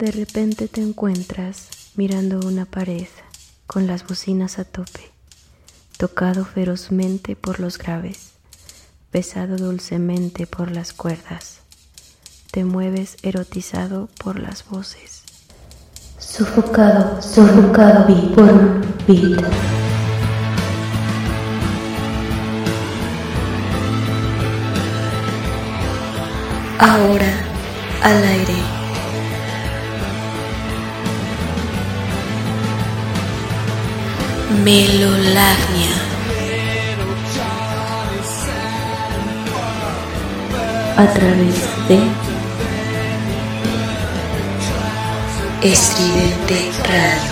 De repente te encuentras mirando una pared con las bocinas a tope, tocado ferozmente por los graves, besado dulcemente por las cuerdas. Te mueves erotizado por las voces. Sofocado, sofocado por un beat. Ahora al aire. Melolagnia. A través de Estridente Radio.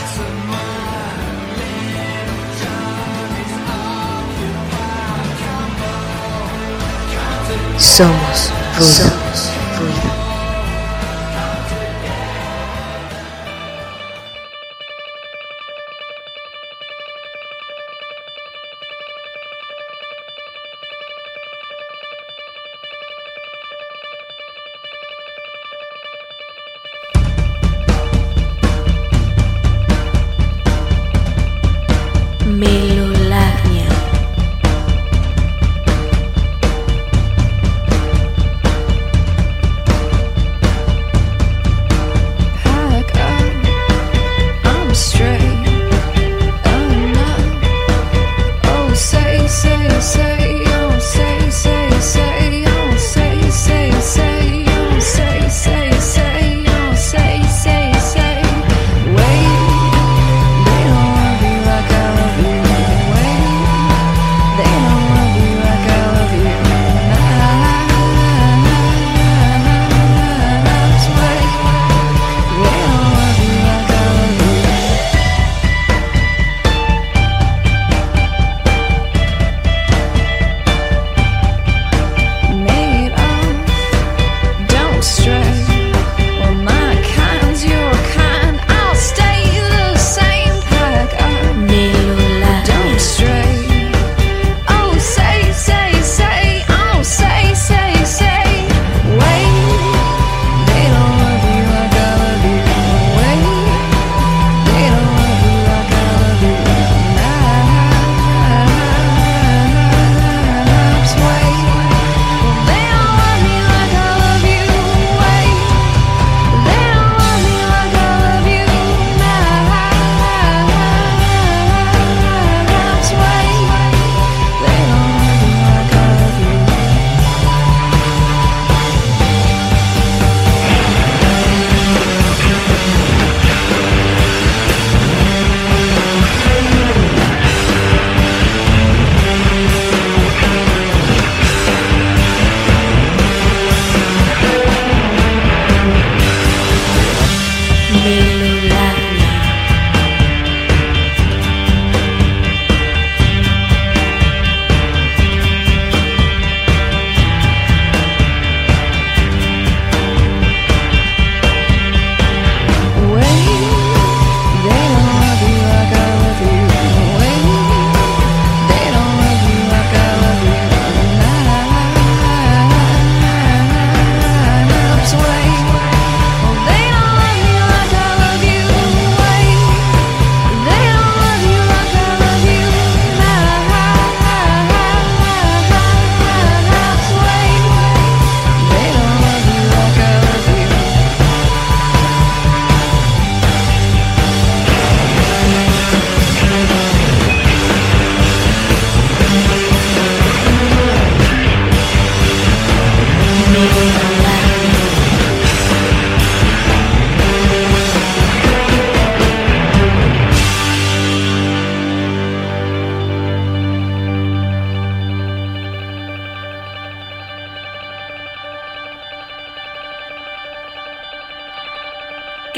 Somos Somos ruido.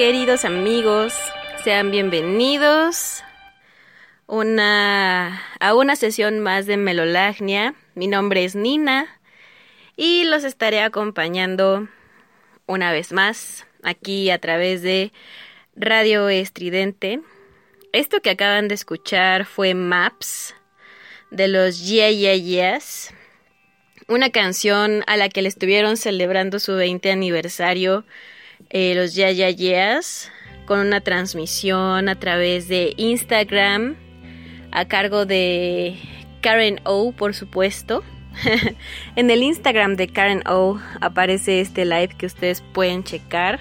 Queridos amigos, sean bienvenidos una, a una sesión más de Melolagnia. Mi nombre es Nina y los estaré acompañando una vez más aquí a través de Radio Estridente. Esto que acaban de escuchar fue Maps de los Yeah Yeah Yes, una canción a la que le estuvieron celebrando su 20 aniversario eh, los Ya Ya con una transmisión a través de Instagram a cargo de Karen O, por supuesto. en el Instagram de Karen O aparece este live que ustedes pueden checar.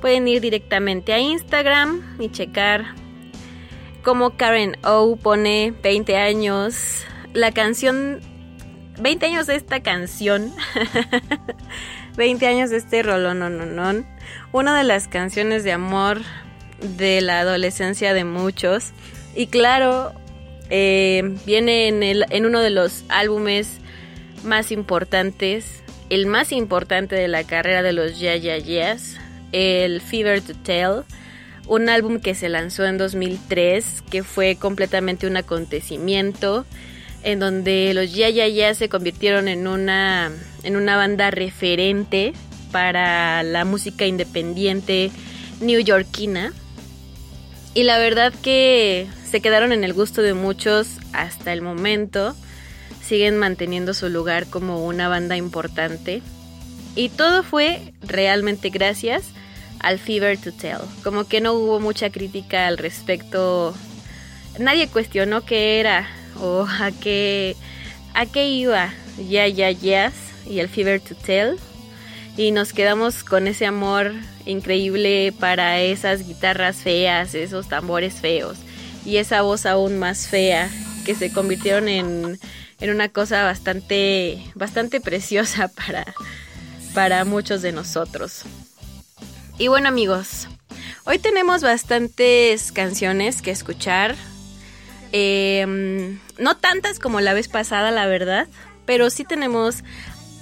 Pueden ir directamente a Instagram y checar cómo Karen O pone 20 años. La canción 20 años de esta canción. 20 años de este rolón. Una de las canciones de amor de la adolescencia de muchos. Y claro, eh, viene en, el, en uno de los álbumes más importantes, el más importante de la carrera de los Ya Ya Yeahs, el Fever to Tell, un álbum que se lanzó en 2003, que fue completamente un acontecimiento en donde los Ya Ya Ya se convirtieron en una, en una banda referente para la música independiente newyorkina. Y la verdad que se quedaron en el gusto de muchos hasta el momento. Siguen manteniendo su lugar como una banda importante. Y todo fue realmente gracias al Fever to Tell. Como que no hubo mucha crítica al respecto. Nadie cuestionó qué era o a qué, a qué iba Ya Ya Yes y el Fever to Tell. Y nos quedamos con ese amor increíble para esas guitarras feas, esos tambores feos y esa voz aún más fea que se convirtieron en, en una cosa bastante, bastante preciosa para, para muchos de nosotros. Y bueno amigos, hoy tenemos bastantes canciones que escuchar, Em, no tantas como la vez pasada, la verdad, pero sí tenemos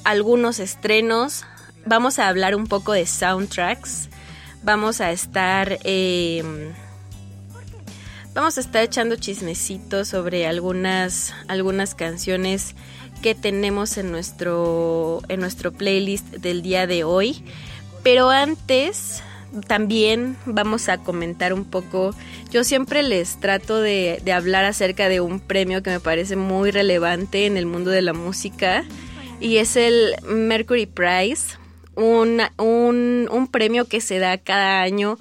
algunos estrenos. Vamos a hablar un poco de soundtracks. Vamos a estar... Em, vamos a estar echando chismecitos sobre algunas, algunas canciones que tenemos en nuestro, en nuestro playlist del día de hoy. Pero antes también vamos a comentar un poco, yo siempre les trato de, hablar acerca de un premio que me parece muy relevante en el mundo de la música y es el Mercury Prize, un, un premio que se da cada año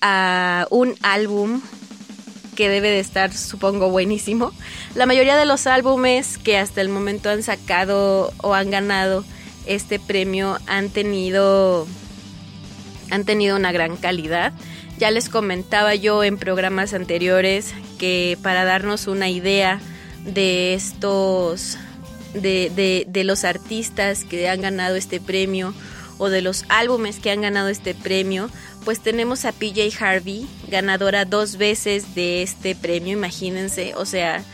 a un álbum que debe de estar, supongo, buenísimo. La mayoría de los álbumes que hasta el momento han sacado o han ganado este premio han tenido han tenido una gran calidad. Ya les comentaba yo en programas anteriores que para darnos una idea de estos, de, de, los artistas que han ganado este premio o de los álbumes que han ganado este premio, pues tenemos a PJ Harvey, ganadora dos veces de este premio, imagínense, o sea,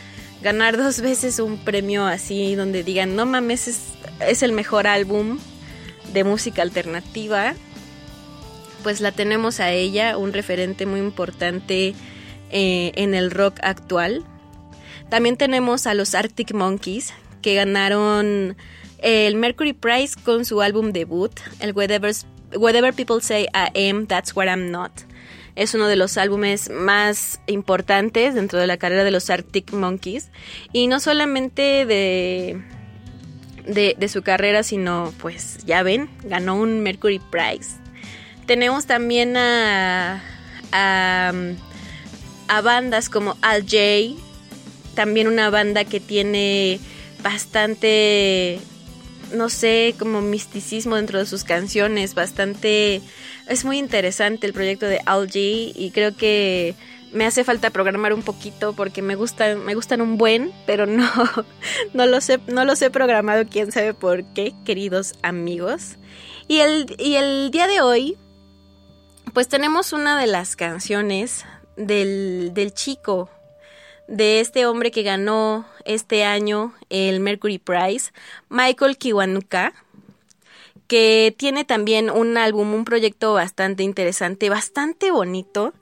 ganar dos veces un premio así donde digan, no mames, es, es el mejor álbum de música alternativa pues la tenemos a ella, un referente muy importante eh, en el rock actual. También tenemos a los Arctic Monkeys, que ganaron el Mercury Prize con su álbum debut, el Whatever, People Say I Am, That's What I'm Not. Es uno de los álbumes más importantes dentro de la carrera de los Arctic Monkeys. Y no solamente de, de, su carrera, sino pues ya ven, ganó un Mercury Prize. Tenemos también a, a, bandas como Al J, también una banda que tiene bastante, no sé, como misticismo dentro de sus canciones, bastante... Es muy interesante el proyecto de Al y creo que me hace falta programar un poquito porque me gustan, me gustan un buen, pero no, no los he, no programado, quién sabe por qué, queridos amigos. Y el, y el día de hoy pues tenemos una de las canciones del, del chico, de este hombre que ganó este año el Mercury Prize, Michael Kiwanuka, que tiene también un álbum, un proyecto bastante interesante, bastante bonito,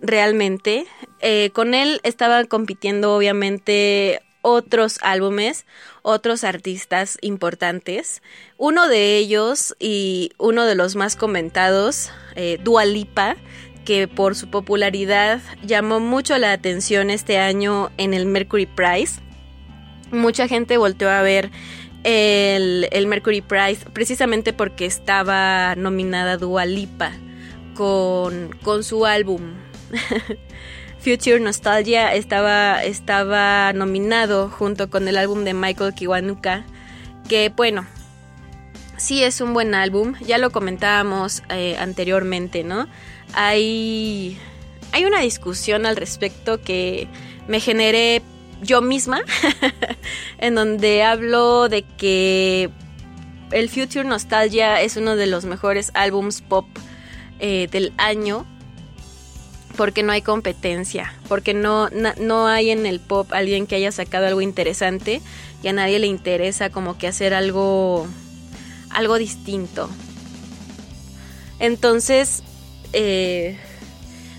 realmente. Eh, con él estaban compitiendo obviamente otros álbumes, otros artistas importantes. Uno de ellos y uno de los más comentados, eh, Dua Lipa, que por su popularidad llamó mucho la atención este año en el Mercury Prize. Mucha gente volteó a ver el, Mercury Prize precisamente porque estaba nominada Dua Lipa con, con su álbum Future Nostalgia estaba, estaba nominado junto con el álbum de Michael Kiwanuka que bueno sí es un buen álbum ya lo comentábamos eh, anteriormente no hay hay una discusión al respecto que me generé yo misma, en donde hablo de que el Future Nostalgia es uno de los mejores álbums pop eh, del año porque no hay competencia, porque no, no hay en el pop alguien que haya sacado algo interesante y a nadie le interesa como que hacer algo, algo distinto. Entonces, eh,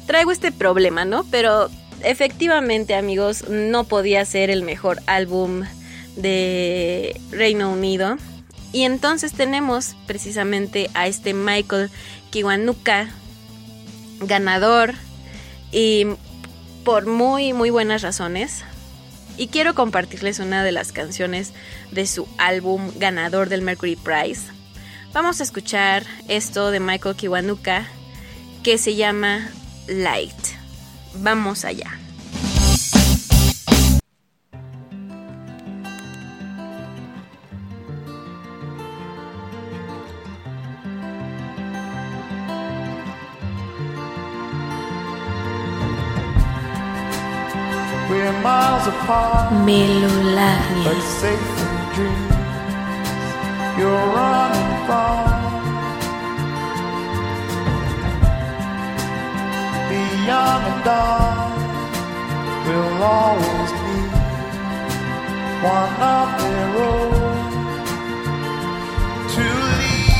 traigo este problema, ¿no? Pero efectivamente, amigos, no podía ser el mejor álbum de Reino Unido. Y entonces tenemos precisamente a este Michael Kiwanuka, ganador, y por muy, muy buenas razones. Y quiero compartirles una de las canciones de su álbum ganador del Mercury Prize. Vamos a escuchar esto de Michael Kiwanuka que se llama Light. Vamos allá. Melolagnia. Young and dark will always be one of their own to lead.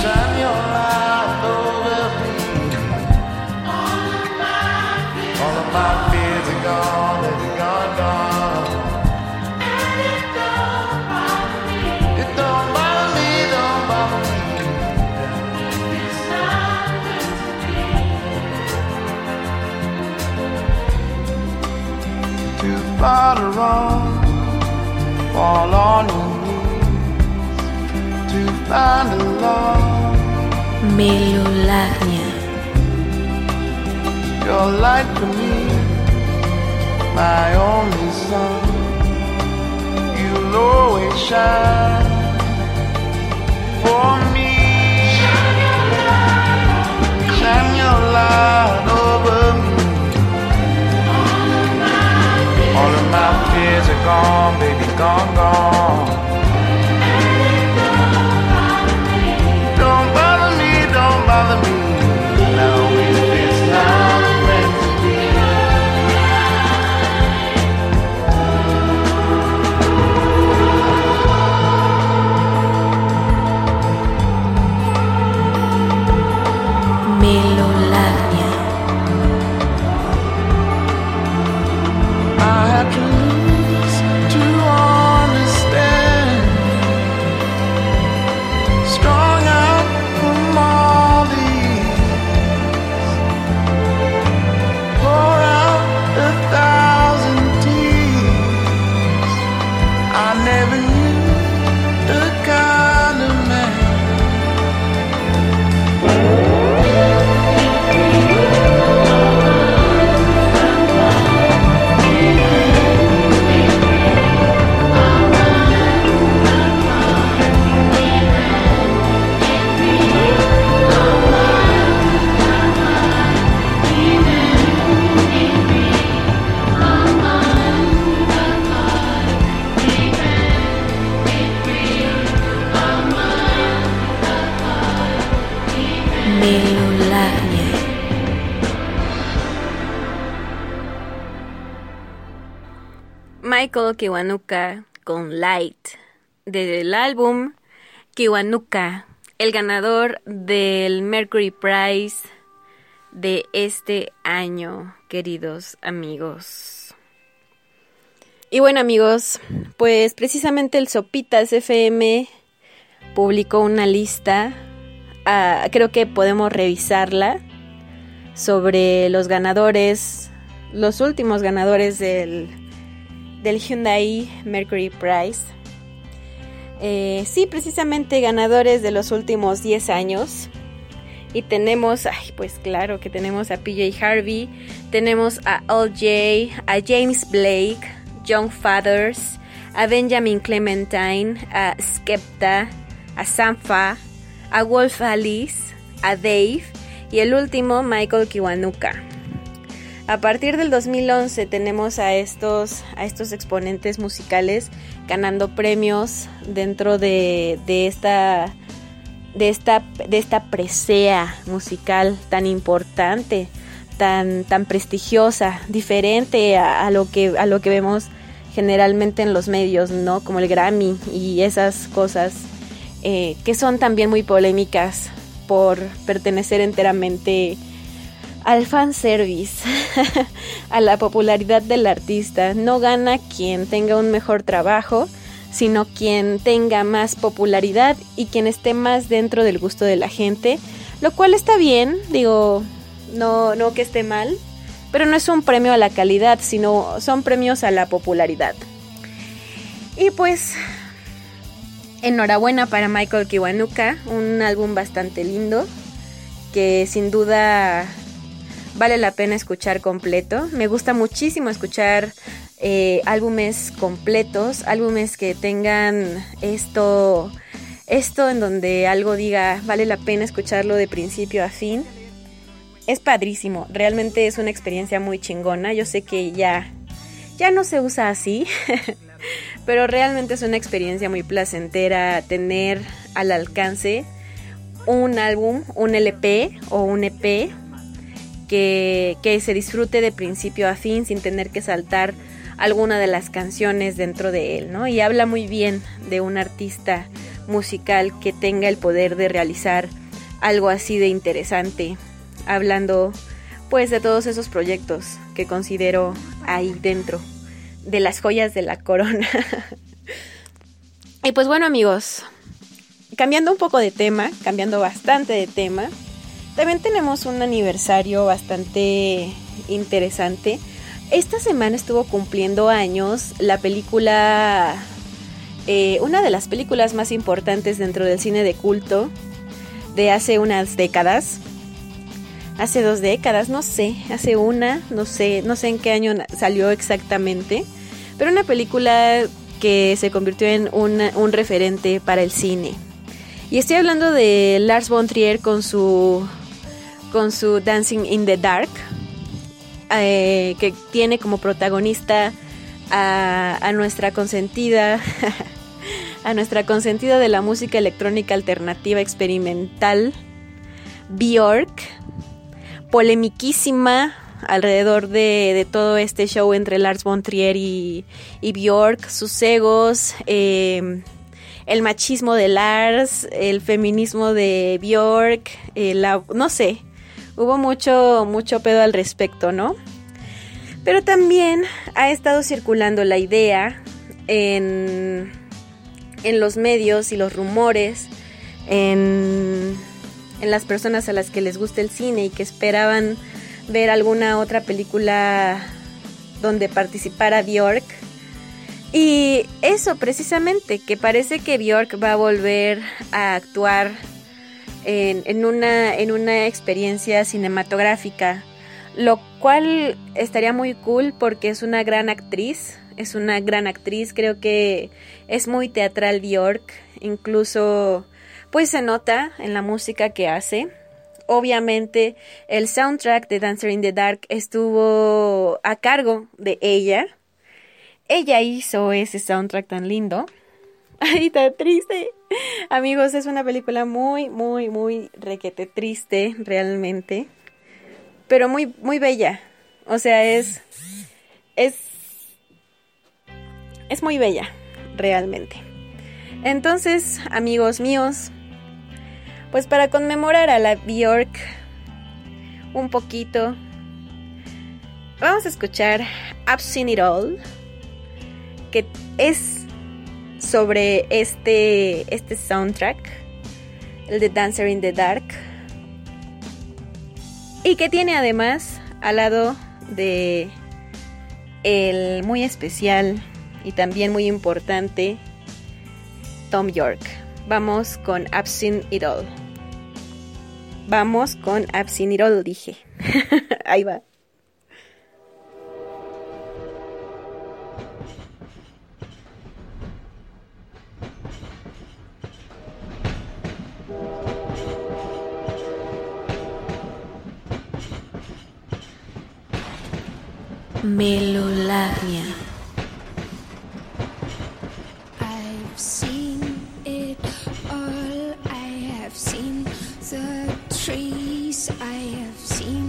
Shine your light over me. All of my fears are gone, or wrong, fall on your knees to find a love. Melolagnia. Your light for me, my only sun. You'll always shine gone, baby, gone, gone. Michael Kiwanuka con Light del álbum Kiwanuka, el ganador del Mercury Prize de este año, queridos amigos. Y bueno amigos, pues precisamente el Sopitas FM publicó una lista, ah, creo que podemos revisarla, sobre los ganadores, los últimos ganadores del del Hyundai Mercury Prize. Eh, sí, precisamente ganadores de los últimos 10 años. Y tenemos, ay, pues claro que tenemos a PJ Harvey, tenemos a J, a James Blake, John Fathers, a Benjamin Clementine, a Skepta, a Sanfa, a Wolf Alice, a Dave y el último Michael Kiwanuka. A partir del 2011 tenemos a estos, a estos exponentes musicales ganando premios dentro de, esta, de, esta, de esta presea musical tan importante, tan, tan prestigiosa, diferente a, lo que, a lo que vemos generalmente en los medios, ¿no? Como el Grammy y esas cosas eh, que son también muy polémicas por pertenecer enteramente al fanservice, a la popularidad del artista. No gana quien tenga un mejor trabajo, sino quien tenga más popularidad y quien esté más dentro del gusto de la gente, lo cual está bien, digo, no, no que esté mal, pero no es un premio a la calidad, sino son premios a la popularidad. Y pues, enhorabuena para Michael Kiwanuka, un álbum bastante lindo, que sin duda vale la pena escuchar completo. Me gusta muchísimo escuchar eh, álbumes completos, álbumes que tengan esto, esto en donde algo diga vale la pena escucharlo de principio a fin. Es padrísimo, realmente es una experiencia muy chingona. Yo sé que ya, ya no se usa así, pero realmente es una experiencia muy placentera tener al alcance un álbum, un LP o un EP que, se disfrute de principio a fin sin tener que saltar alguna de las canciones dentro de él, ¿no? Y habla muy bien de un artista musical que tenga el poder de realizar algo así de interesante, hablando pues de todos esos proyectos que considero ahí dentro, de las joyas de la corona. y pues bueno amigos, cambiando un poco de tema, cambiando bastante de tema, también tenemos un aniversario bastante interesante. Esta semana estuvo cumpliendo años la película, eh, una de las películas más importantes dentro del cine de culto de hace unas décadas. Hace dos décadas, no sé, hace una, no sé, no sé en qué año salió exactamente, pero una película que se convirtió en un referente para el cine. Y estoy hablando de Lars von Trier con su con su Dancing in the Dark, eh, que tiene como protagonista a, nuestra consentida, a nuestra consentida de la música electrónica alternativa experimental, Bjork, polemiquísima alrededor de, todo este show entre Lars von Trier y, Bjork, sus egos, eh, el machismo de Lars, el feminismo de Bjork, eh, no sé, hubo mucho, mucho pedo al respecto, ¿no? Pero también ha estado circulando la idea en, en los medios y los rumores, en, en las personas a las que les gusta el cine y que esperaban ver alguna otra película donde participara Bjork. Y eso precisamente, que parece que Bjork va a volver a actuar en, una, en una experiencia cinematográfica, lo cual estaría muy cool porque es una gran actriz, es una gran actriz, creo que es muy teatral Bjork, incluso pues se nota en la música que hace. Obviamente el soundtrack de Dancer in the Dark estuvo a cargo de ella. Ella hizo ese soundtrack tan lindo. Ay, está triste. Amigos, es una película muy, muy, muy requete triste, realmente. Pero muy, muy bella. O sea, es. Es. Es muy bella, realmente. Entonces, amigos míos, pues para conmemorar a la Bjork un poquito, vamos a escuchar I've Seen It All, que es sobre este, este soundtrack, el de Dancer in the Dark, y que tiene además al lado de el muy especial y también muy importante Tom York. Vamos con Absent It All. Vamos con Absent It All, dije. Ahí va. I've seen it all. I have seen the trees. I have seen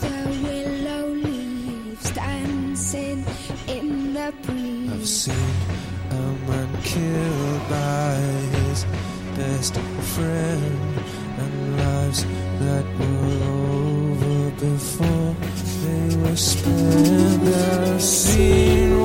the willow leaves dancing in the breeze. I've seen a man killed by his best friend and lives that were over before was spent the scene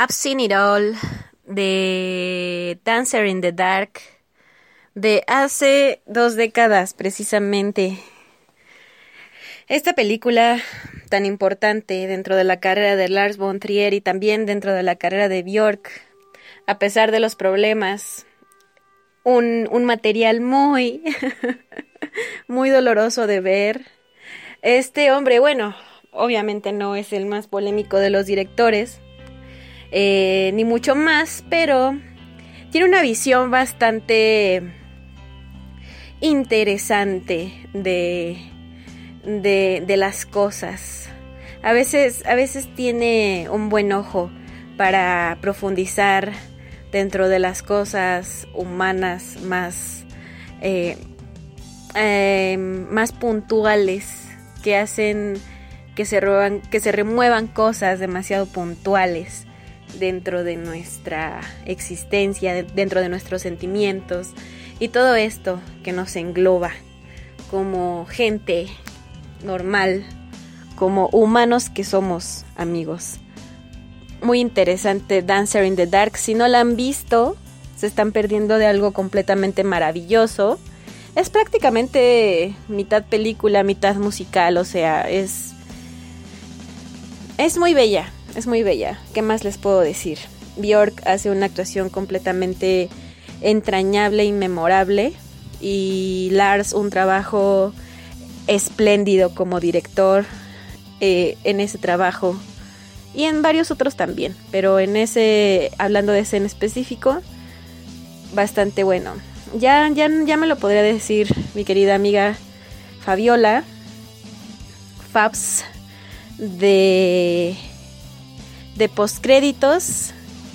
I've Seen It All de Dancer in the Dark de hace dos décadas precisamente. Esta película tan importante dentro de la carrera de Lars von Trier y también dentro de la carrera de Björk, a pesar de los problemas, un, un material muy, muy doloroso de ver. Este hombre, bueno, obviamente no es el más polémico de los directores, eh, ni mucho más, pero tiene una visión bastante interesante de, de, las cosas. A veces, a veces tiene un buen ojo para profundizar dentro de las cosas humanas más, eh, eh, más puntuales que hacen que se, que se remuevan cosas demasiado puntuales dentro de nuestra existencia, dentro de nuestros sentimientos y todo esto que nos engloba como gente normal, como humanos que somos amigos. Muy interesante Dancer in the Dark. Si no la han visto, se están perdiendo de algo completamente maravilloso. Es prácticamente mitad película, mitad musical, o sea, es es muy bella es muy bella. ¿Qué más les puedo decir? Bjork hace una actuación completamente entrañable y memorable y Lars un trabajo espléndido como director eh, en ese trabajo y en varios otros también, pero en ese, hablando de ese en específico, bastante bueno. Ya, ya, ya me lo podría decir mi querida amiga Fabiola, Fabs de de postcréditos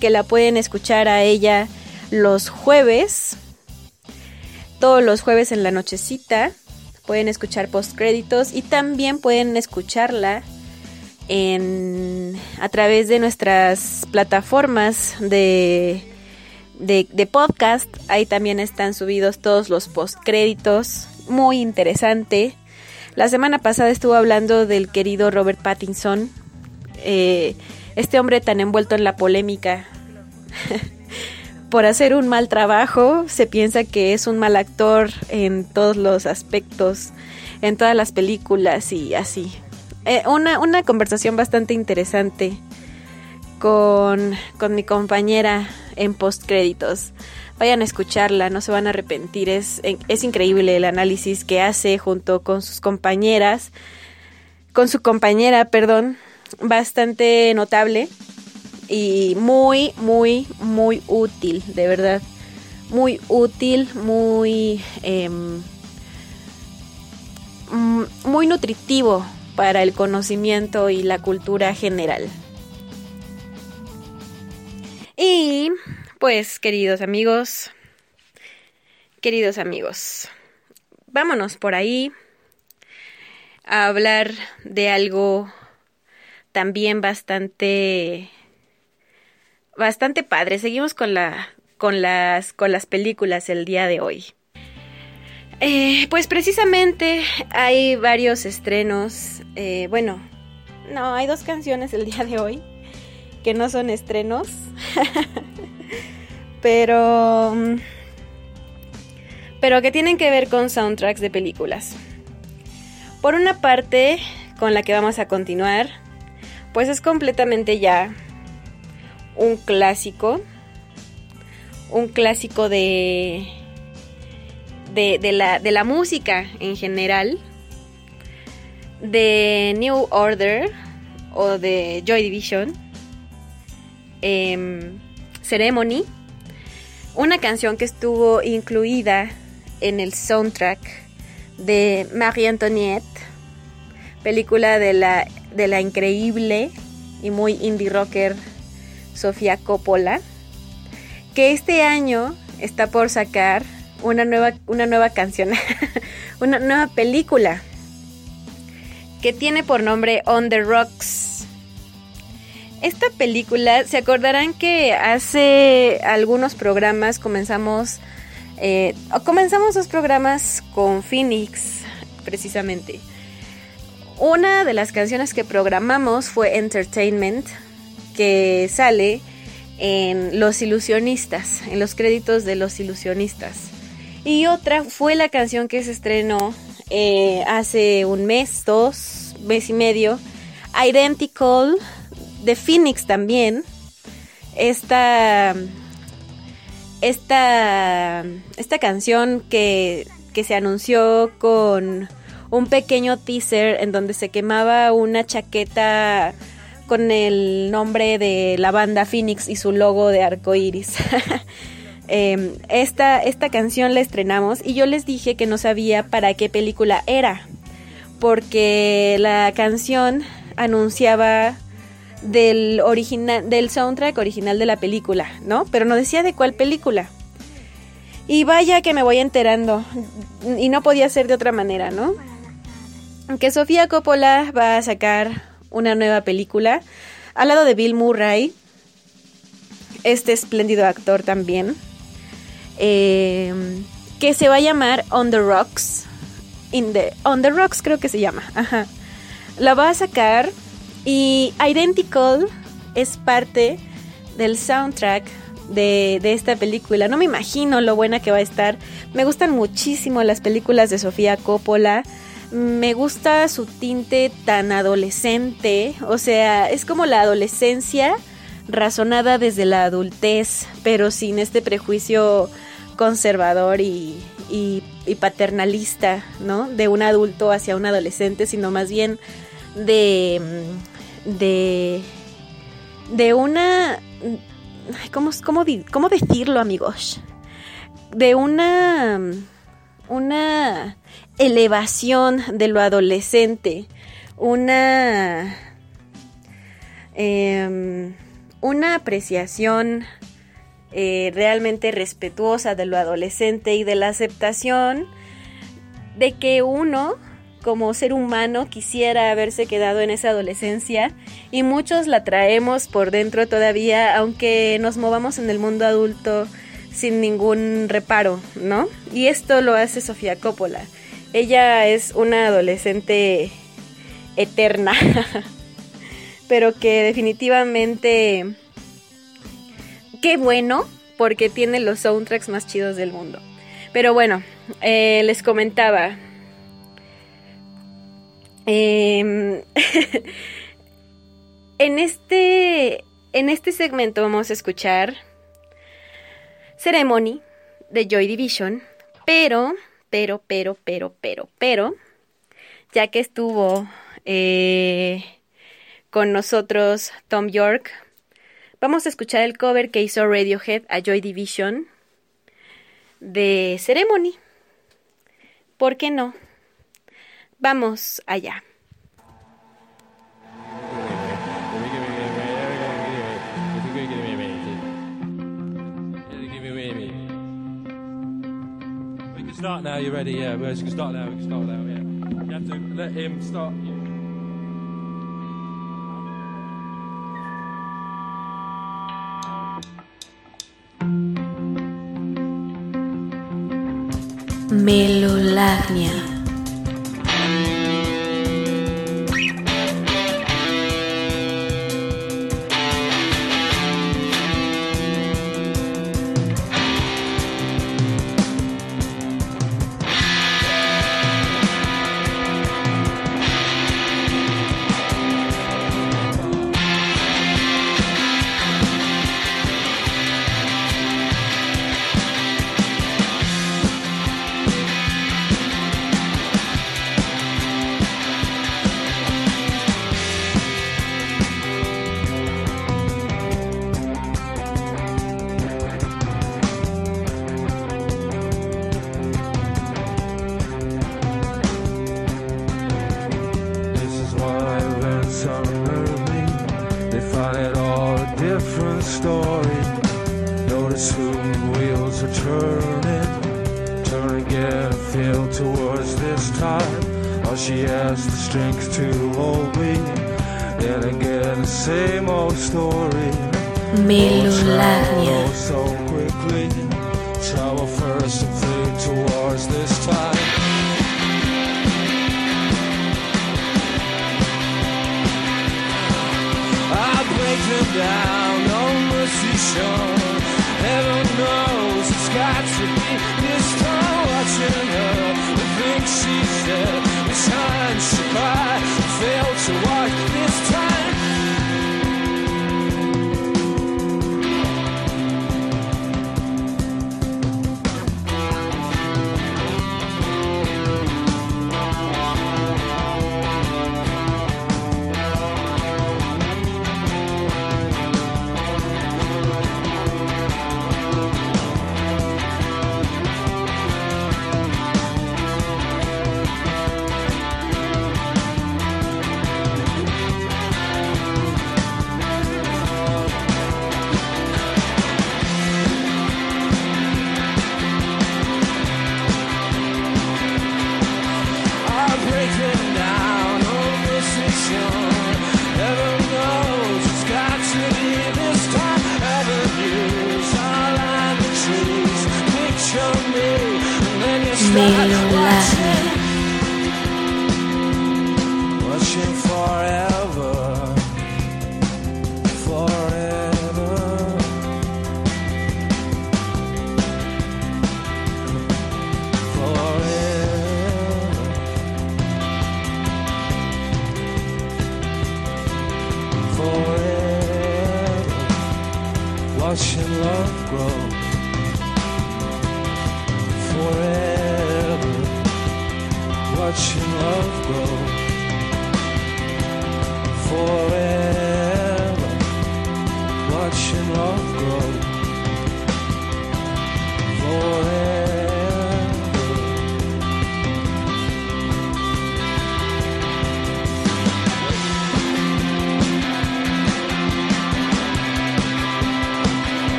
que la pueden escuchar a ella los jueves. Todos los jueves en la nochecita pueden escuchar postcréditos y también pueden escucharla en, a través de nuestras plataformas de, de, podcast. Ahí también están subidos todos los postcréditos. Muy interesante. La semana pasada estuvo hablando del querido Robert Pattinson. Eh, este hombre tan envuelto en la polémica por hacer un mal trabajo, se piensa que es un mal actor en todos los aspectos, en todas las películas y así. Eh, una, una, conversación bastante interesante con, con mi compañera en postcréditos. Vayan a escucharla, no se van a arrepentir. Es, es increíble el análisis que hace junto con sus compañeras, con su compañera, perdón, bastante notable y muy, muy, muy útil, de verdad. Muy útil, muy, em, mm, muy nutritivo para el conocimiento y la cultura general. Y pues, queridos amigos, queridos amigos, vámonos por ahí a hablar de algo también bastante bastante padre. Seguimos con la con las con las películas el día de hoy. Eh, pues precisamente hay varios estrenos. Eh, bueno, no, hay dos canciones el día de hoy que no son estrenos. pero. Pero que tienen que ver con soundtracks de películas. Por una parte, con la que vamos a continuar, pues es completamente ya un clásico, un clásico de, de, la, de la música en general, de New Order o de Joy Division, em, Ceremony, una canción que estuvo incluida en el soundtrack de Marie Antoinette película de la, de la increíble y muy indie rocker Sofía Coppola, que este año está por sacar una nueva, una nueva canción, una nueva película que tiene por nombre On the Rocks. Esta película, se acordarán que hace algunos programas comenzamos, eh, comenzamos dos programas con Phoenix, precisamente. Una de las canciones que programamos fue Entertainment, que sale en Los Ilusionistas, en los créditos de Los Ilusionistas. Y otra fue la canción que se estrenó eh, hace un mes, dos, mes y medio, Identical, de Phoenix también. Esta, esta, esta canción que, que se anunció con un pequeño teaser en donde se quemaba una chaqueta con el nombre de la banda Phoenix y su logo de arco iris. Em, esta, esta canción la estrenamos y yo les dije que no sabía para qué película era, porque la canción anunciaba del del soundtrack original de la película, ¿no? Pero no decía de cuál película. Y vaya que me voy enterando y no podía ser de otra manera, ¿no? Que Sofía Coppola va a sacar una nueva película al lado de Bill Murray, este espléndido actor también, eh, que se va a llamar On the Rocks. In the, On the Rocks creo que se llama. Ajá. La va a sacar y Identical es parte del soundtrack de, de, esta película. No me imagino lo buena que va a estar. Me gustan muchísimo las películas de Sofía Coppola. Me gusta su tinte tan adolescente. O sea, es como la adolescencia razonada desde la adultez, pero sin este prejuicio conservador y, y, paternalista, ¿no? De un adulto hacia un adolescente, sino más bien de, de, de una, ¿cómo, cómo, cómo decirlo amigos? De una, una elevación de lo adolescente, una, eh, una apreciación eh, realmente respetuosa de lo adolescente y de la aceptación de que uno como ser humano quisiera haberse quedado en esa adolescencia y muchos la traemos por dentro todavía aunque nos movamos en el mundo adulto sin ningún reparo, ¿no? Y esto lo hace Sofía Coppola. Ella es una adolescente eterna, pero que definitivamente qué bueno porque tiene los soundtracks más chidos del mundo. Pero bueno, eh, les comentaba. Eh, en, este, en este segmento vamos a escuchar Ceremony de Joy Division, pero, pero, pero, pero, pero, pero, ya que estuvo eh, con nosotros Tom York, vamos a escuchar el cover que hizo Radiohead a Joy Division de Ceremony. ¿Por qué no? Vamos allá. Start now. You're ready? Yeah, we can start now. We can start now. Yeah. You have to let him start. Melolagnia.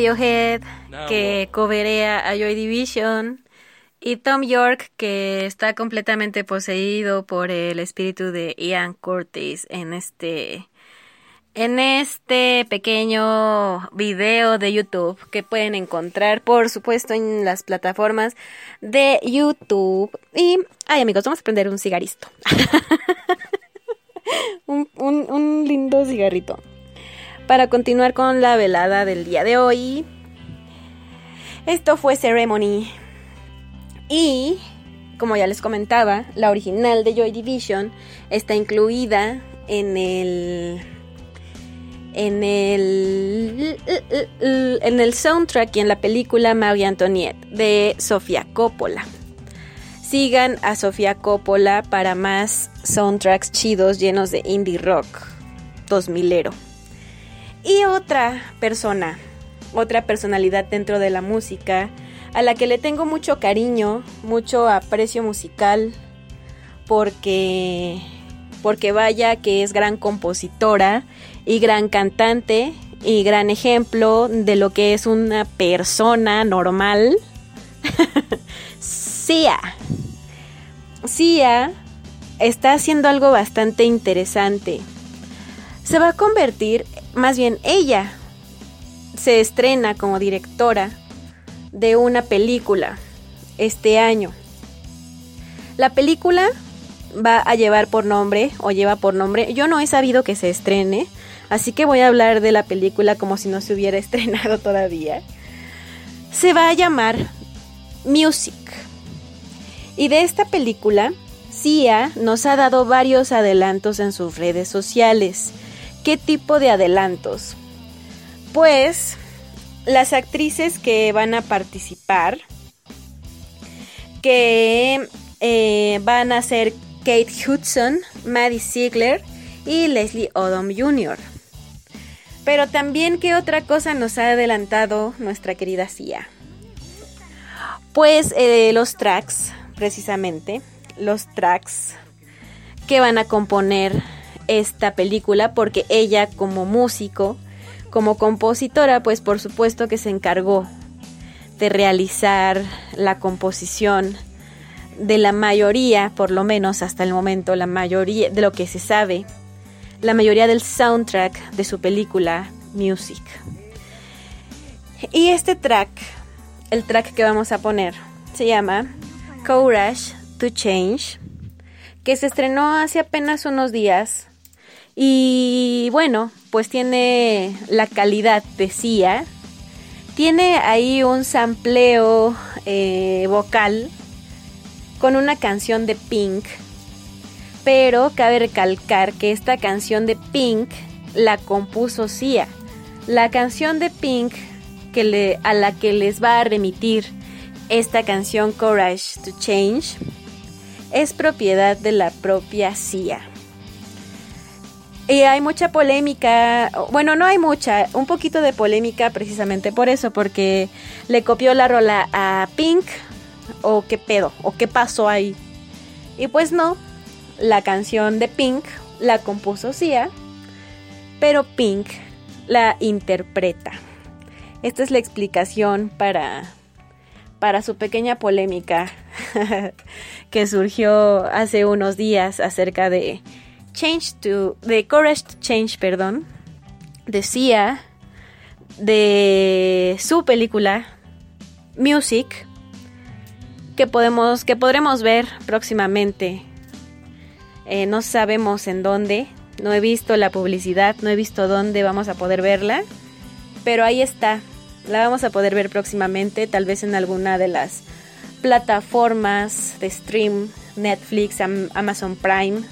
Radiohead, que coverea a Joy Division, y Tom York, que está completamente poseído por el espíritu de Ian Curtis en este en este pequeño video de YouTube que pueden encontrar, por supuesto, en las plataformas de YouTube. Y, ay amigos, vamos a prender un cigarrito. un, un- un lindo cigarrito. Para continuar con la velada del día de hoy. Esto fue Ceremony. Y, como ya les comentaba, la original de Joy Division está incluida en el en el en el soundtrack y en la película Marie Antoinette de Sofía Coppola. Sigan a Sofía Coppola para más soundtracks chidos llenos de indie rock 2000ero. Y otra persona, otra personalidad dentro de la música a la que le tengo mucho cariño, mucho aprecio musical porque porque vaya que es gran compositora y gran cantante y gran ejemplo de lo que es una persona normal. Sia. Sia está haciendo algo bastante interesante. Se va a convertir, más bien ella, se estrena como directora de una película este año. La película va a llevar por nombre, o lleva por nombre, yo no he sabido que se estrene, así que voy a hablar de la película como si no se hubiera estrenado todavía. Se va a llamar Music. Y de esta película, Sia nos ha dado varios adelantos en sus redes sociales. ¿Qué tipo de adelantos? Pues las actrices que van a participar, que eh, van a ser Kate Hudson, Maddie Ziegler y Leslie Odom Jr. Pero también, ¿qué otra cosa nos ha adelantado nuestra querida Sia? Pues eh, los tracks, precisamente, los tracks que van a componer esta película, porque ella como músico, como compositora, pues por supuesto que se encargó de realizar la composición de la mayoría, por lo menos hasta el momento, la mayoría de lo que se sabe, la mayoría del soundtrack de su película Music. Y este track, el track que vamos a poner, se llama Courage to Change, que se estrenó hace apenas unos días. Y bueno, pues tiene la calidad de Sia. Tiene ahí un sampleo eh, vocal con una canción de Pink. Pero cabe recalcar que esta canción de Pink la compuso Sia. La canción de Pink que le, a la que les va a remitir esta canción Courage to Change es propiedad de la propia Sia. Y hay mucha polémica, bueno, no hay mucha, un poquito de polémica precisamente por eso, porque le copió la rola a Pink, o qué pedo, o qué pasó ahí. Y pues no, la canción de Pink la compuso Sia, pero Pink la interpreta. Esta es la explicación para, para su pequeña polémica que surgió hace unos días acerca de Change to, de Courage to Change, perdón, decía de su película Music que podemos que podremos ver próximamente. Eh, no sabemos en dónde, no he visto la publicidad, no he visto dónde vamos a poder verla, pero ahí está. La vamos a poder ver próximamente, tal vez en alguna de las plataformas de stream, Netflix, Amazon Prime,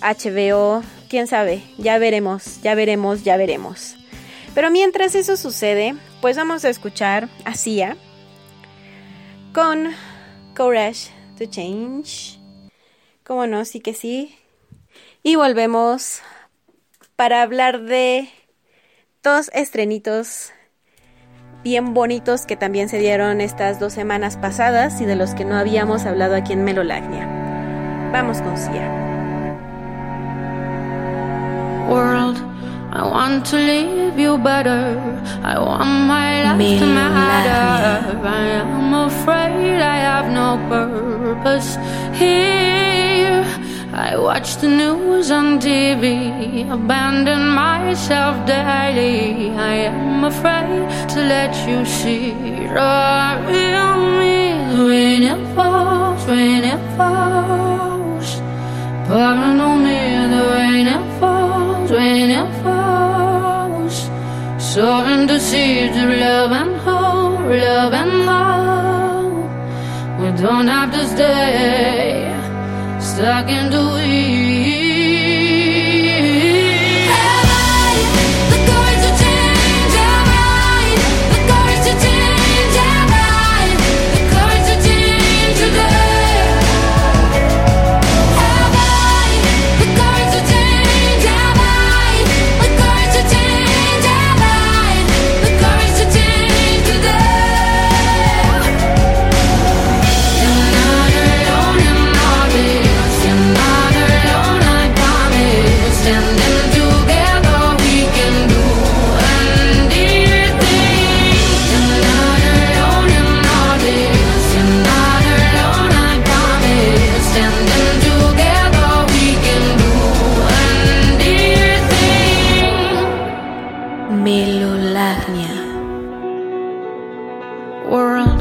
HBO, quién sabe, ya veremos, ya veremos, ya veremos. Pero mientras eso sucede, pues vamos a escuchar a Sia con Courage to Change. Como no, sí que sí. Y volvemos para hablar de dos estrenitos bien bonitos que también se dieron estas dos semanas pasadas y de los que no habíamos hablado aquí en Melolagnia. Vamos con Sia. World, I want to leave you better. I want my life to matter. I am afraid I have no purpose here. I watch the news on TV, abandon myself daily. I am afraid to let you see the real me. When it falls, when it falls, pouring on me, the rain it falls, when it falls. Soaring the seeds of love and hope, love and hope. We don't have to stay stuck in the weeds. world.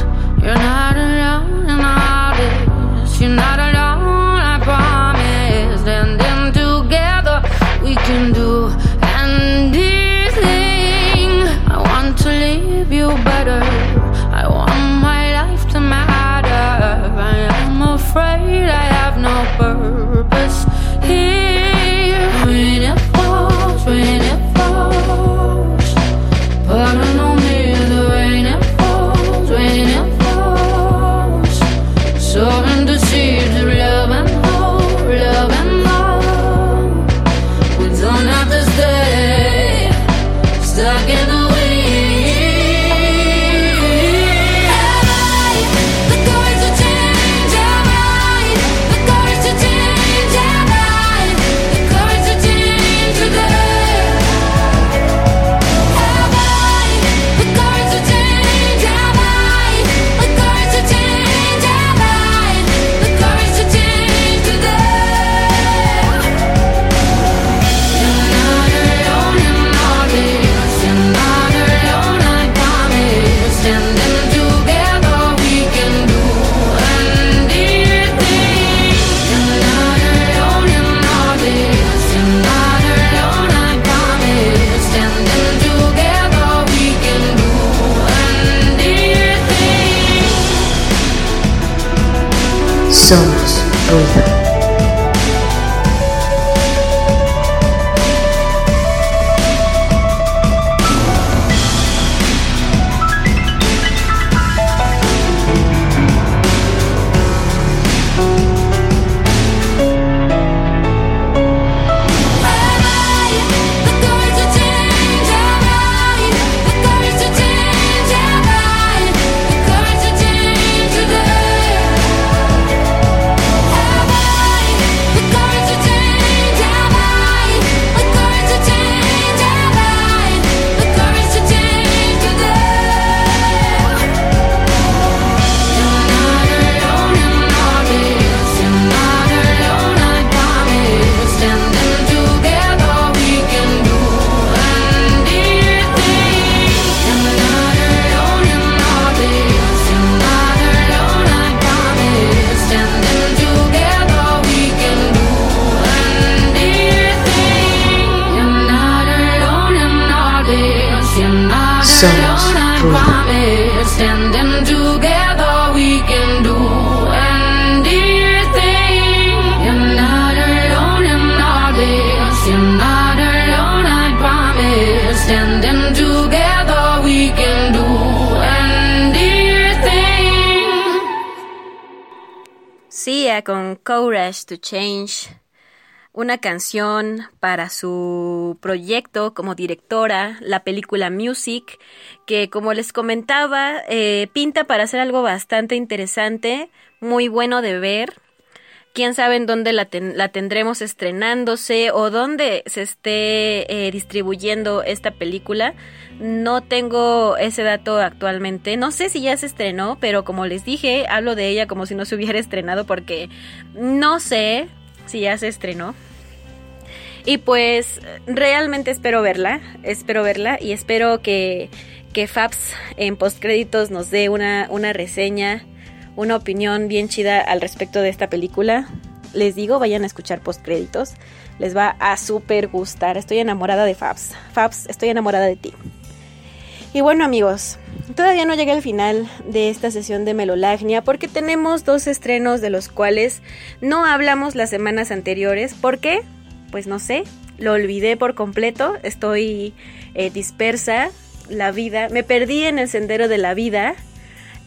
To Change, una canción para su proyecto como directora, la película Music, que como les comentaba, eh, pinta para ser algo bastante interesante, muy bueno de ver. Quién sabe en dónde la, ten- la tendremos estrenándose o dónde se esté eh, distribuyendo esta película. No tengo ese dato actualmente. No sé si ya se estrenó, pero como les dije, hablo de ella como si no se hubiera estrenado porque no sé si ya se estrenó. Y pues realmente espero verla, espero verla y espero que, que Fabs en postcréditos nos dé una, una reseña, una opinión bien chida al respecto de esta película. Les digo, vayan a escuchar postcréditos, les va a súper gustar. Estoy enamorada de Fabs. Fabs, estoy enamorada de ti. Y bueno amigos, todavía no llegué al final de esta sesión de Melolagnia porque tenemos dos estrenos de los cuales no hablamos las semanas anteriores. ¿Por qué? Pues no sé, lo olvidé por completo, estoy eh, dispersa, la vida, me perdí en el sendero de la vida.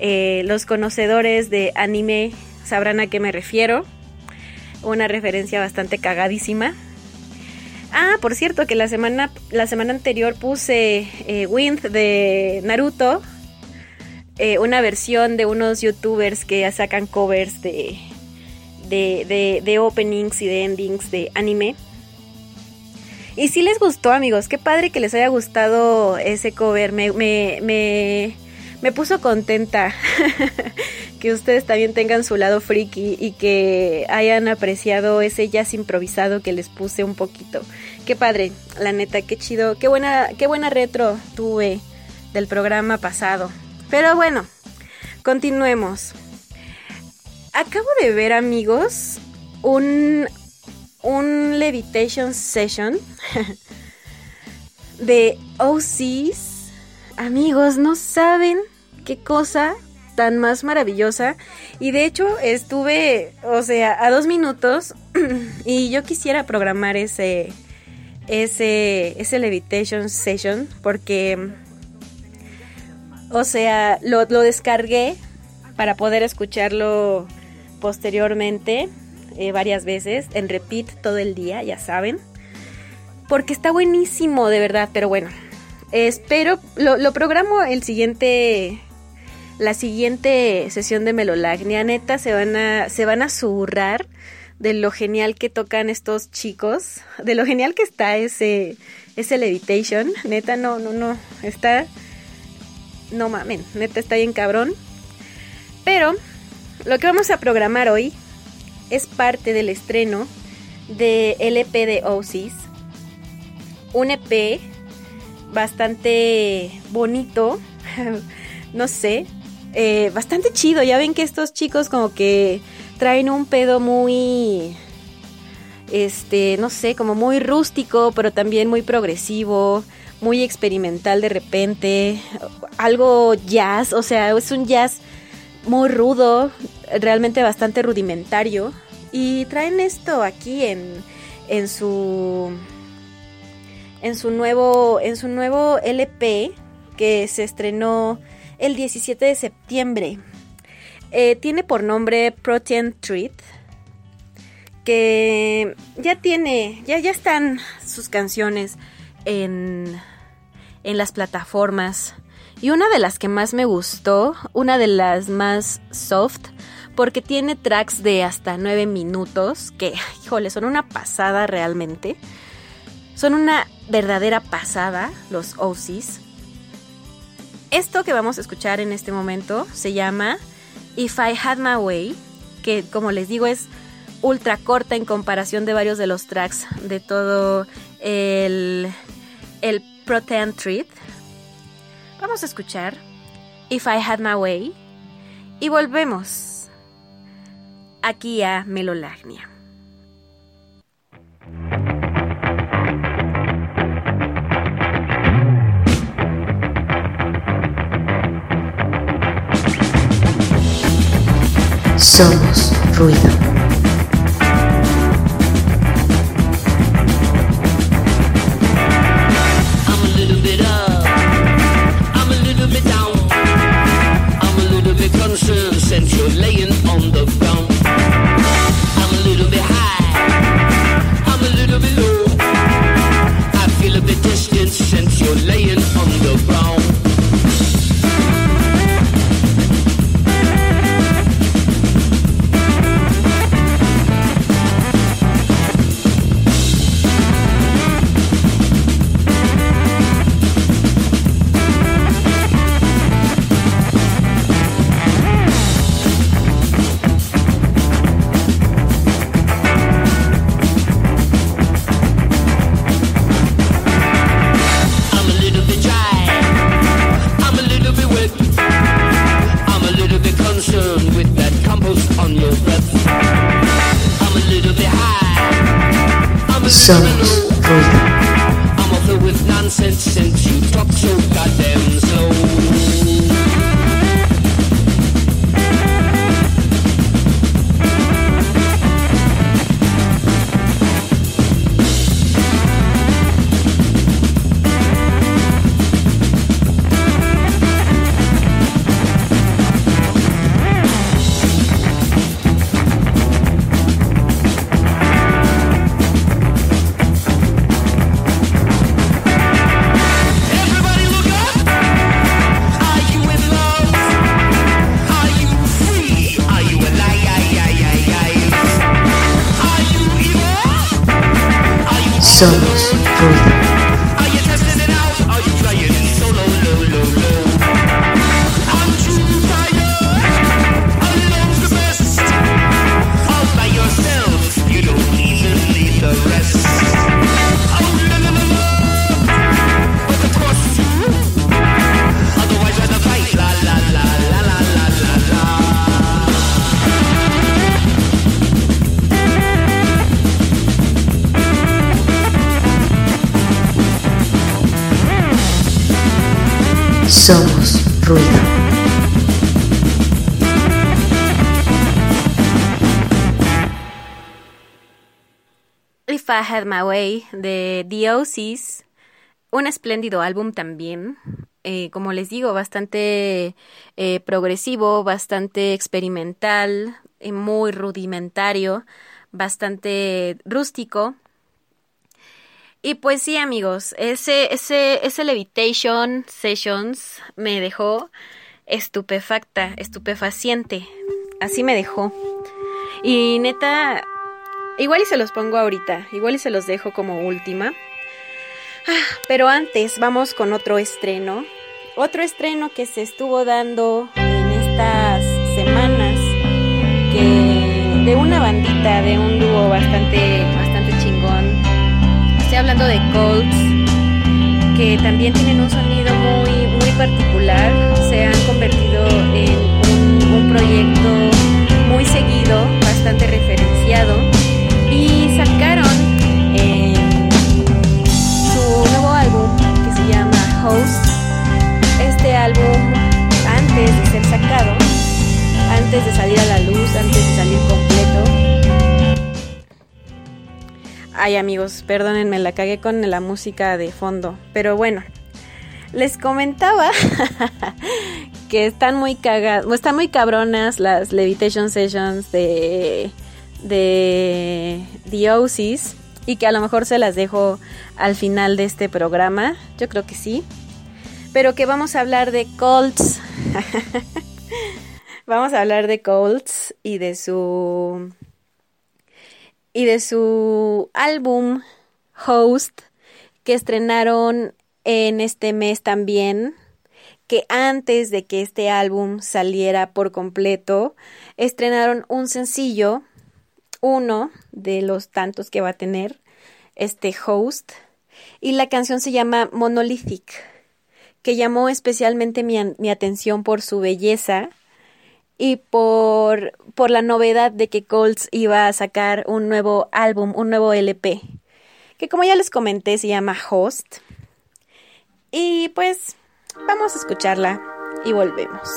Eh, los conocedores de anime sabrán a qué me refiero. Una referencia bastante cagadísima. Ah, por cierto, que la semana, la semana anterior puse eh, Wind de Naruto. eh, una versión de unos youtubers que sacan covers de, de, de, de openings y de endings de anime. Y si les gustó, amigos. Qué padre que les haya gustado ese cover. Me, me, me, me puso contenta que ustedes también tengan su lado friki y que hayan apreciado ese jazz improvisado que les puse un poquito. Qué padre, la neta, qué chido. Qué buena, qué buena retro tuve del programa pasado. Pero bueno, continuemos. Acabo de ver, amigos, un, un Levitation Session de OCs. Amigos, no saben qué cosa tan más maravillosa. Y de hecho estuve, o sea, a dos minutos y yo quisiera programar ese, ese, ese Levitation Session porque, o sea, lo, lo descargué para poder escucharlo posteriormente eh, varias veces, en repeat todo el día, ya saben. Porque está buenísimo, de verdad, pero bueno. Espero, lo, lo programo el siguiente, la siguiente sesión de Melolagnia. Neta, se van a, se van a zurrar de lo genial que tocan estos chicos, de lo genial que está ese, ese Levitation. Neta, no, no, no, está, no mamen, neta está bien cabrón. Pero lo que vamos a programar hoy es parte del estreno de EP de Oasis. Un EP bastante bonito, no sé, eh, bastante chido. Ya ven que estos chicos como que traen un pedo muy, este, no sé, como muy rústico, pero también muy progresivo, muy experimental de repente, algo jazz, o sea, es un jazz muy rudo, realmente bastante rudimentario. Y traen esto aquí en, en su en su nuevo en su nuevo LP que se estrenó el 17 de septiembre. Eh, tiene por nombre Protein Treat que ya tiene ya ya están sus canciones en en las plataformas y una de las que más me gustó, una de las más soft, porque tiene tracks de hasta 9 minutos, que, híjole, son una pasada realmente. Son una verdadera pasada los OCs. Esto que vamos a escuchar en este momento se llama If I Had My Way, que como les digo es ultra corta en comparación de varios de los tracks de todo el, el Protein Treat. Vamos a escuchar If I Had My Way y volvemos aquí a Melolagnia. Somos ruido. My Way de The un espléndido álbum también, eh, como les digo, bastante eh, progresivo, bastante experimental, eh, muy rudimentario, bastante rústico. Y pues sí, amigos, ese, ese, ese Levitation Sessions me dejó estupefacta, estupefaciente. Así me dejó. Y neta, igual y se los pongo ahorita, igual y se los dejo como última. Ah, Pero antes vamos con otro estreno. Otro estreno que se estuvo dando en estas semanas. De una bandita, de un dúo bastante, bastante chingón. Estoy hablando de Colts. Que también tienen un sonido muy, muy particular. Se han convertido en un proyecto muy seguido, bastante referenciado. Host, este álbum antes de ser sacado, antes de salir a la luz, antes de salir completo. Ay amigos, perdónenme, la cagué con la música de fondo, pero bueno, les comentaba que están muy cagadas, están muy cabronas las Levitation Sessions de de The Oasis y que a lo mejor se las dejo al final de este programa. Yo creo que sí. Pero que vamos a hablar de Colts. vamos a hablar de Colts y de su y de su álbum Host que estrenaron en este mes también que antes de que este álbum saliera por completo estrenaron un sencillo uno de los tantos que va a tener este host y la canción se llama Monolithic que llamó especialmente mi, mi atención por su belleza y por, por la novedad de que Colts iba a sacar un nuevo álbum, un nuevo LP, que como ya les comenté se llama Host. Y pues vamos a escucharla y volvemos.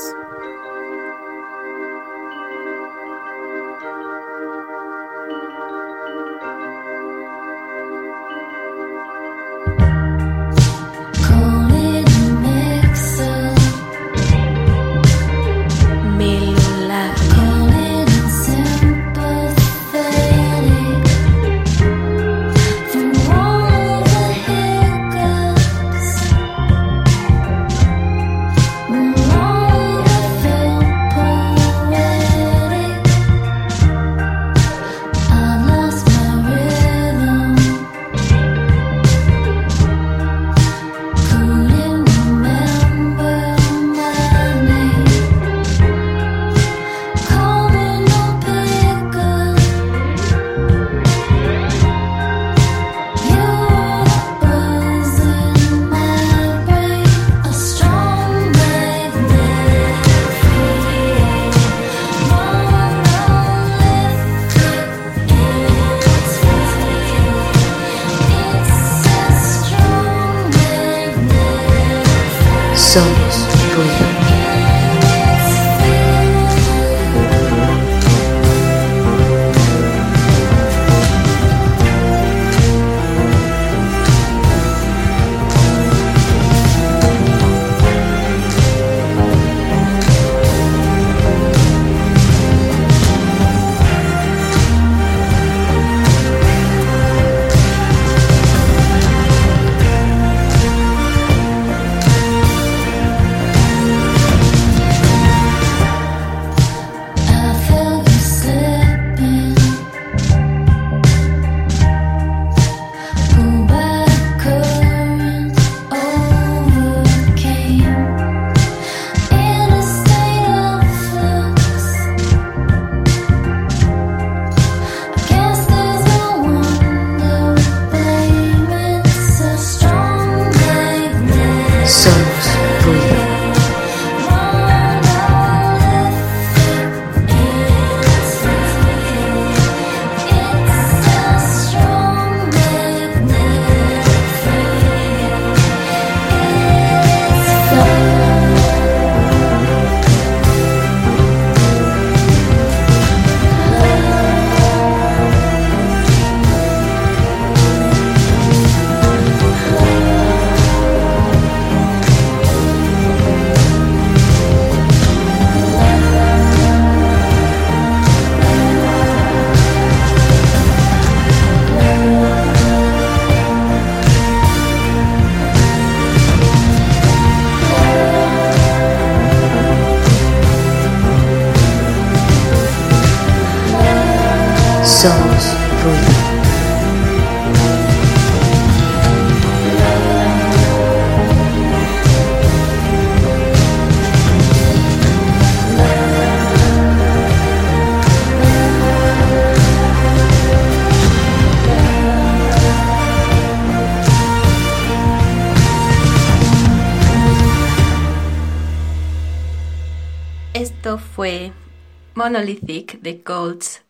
Monolithic de Colts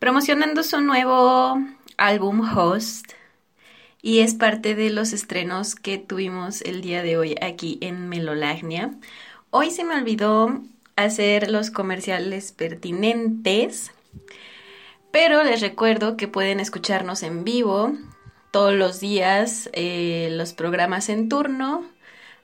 promocionando su nuevo álbum Host y es parte de los estrenos que tuvimos el día de hoy aquí en Melolagnia. Hoy se me olvidó hacer los comerciales pertinentes, Pero les recuerdo que pueden escucharnos en vivo todos los días, eh, los programas en turno,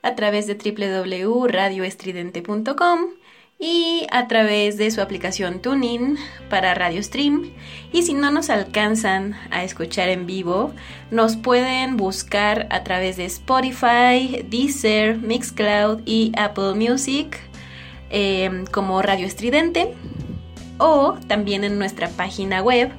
a través de www.radioestridente.com y a través de su aplicación Tuning para Radio Stream. Y si no nos alcanzan a escuchar en vivo, nos pueden buscar a través de Spotify, Deezer, Mixcloud y Apple Music eh, como Radio Estridente o también en nuestra página web.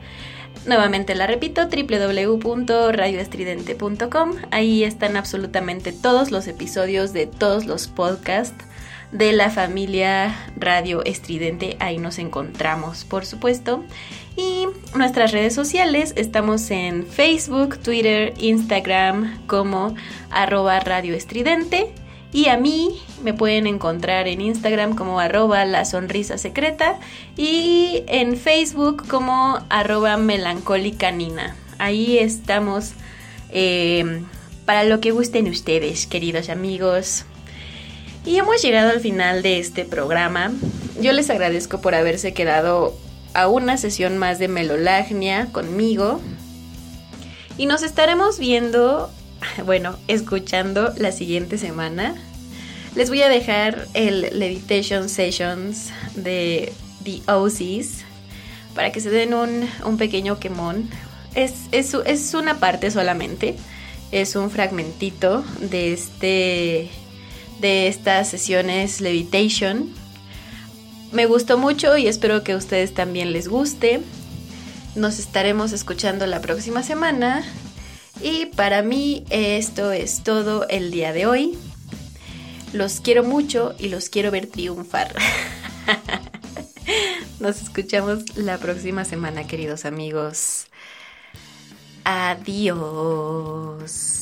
Nuevamente la repito, www.radioestridente.com. Ahí están absolutamente todos los episodios de todos los podcasts de la familia Radio Estridente. Ahí nos encontramos, por supuesto. Y nuestras redes sociales, estamos en Facebook, Twitter, Instagram como arroba Radio Estridente. Y a mí me pueden encontrar en Instagram como arroba la sonrisa secreta y en Facebook como arroba melancólica nina. Ahí estamos eh, para lo que gusten ustedes, queridos amigos. Y hemos llegado al final de este programa. Yo les agradezco por haberse quedado a una sesión más de Melolagnia conmigo. Y nos estaremos viendo, bueno, escuchando la siguiente semana. Les voy a dejar el Levitation Sessions de The OCs para que se den un, un pequeño quemón. Es, es, es una parte solamente, es un fragmentito de este de estas sesiones Levitation. Me gustó mucho y espero que a ustedes también les guste. Nos estaremos escuchando la próxima semana. Y para mí esto es todo el día de hoy. Los quiero mucho y los quiero ver triunfar. Nos escuchamos la próxima semana, queridos amigos. Adiós.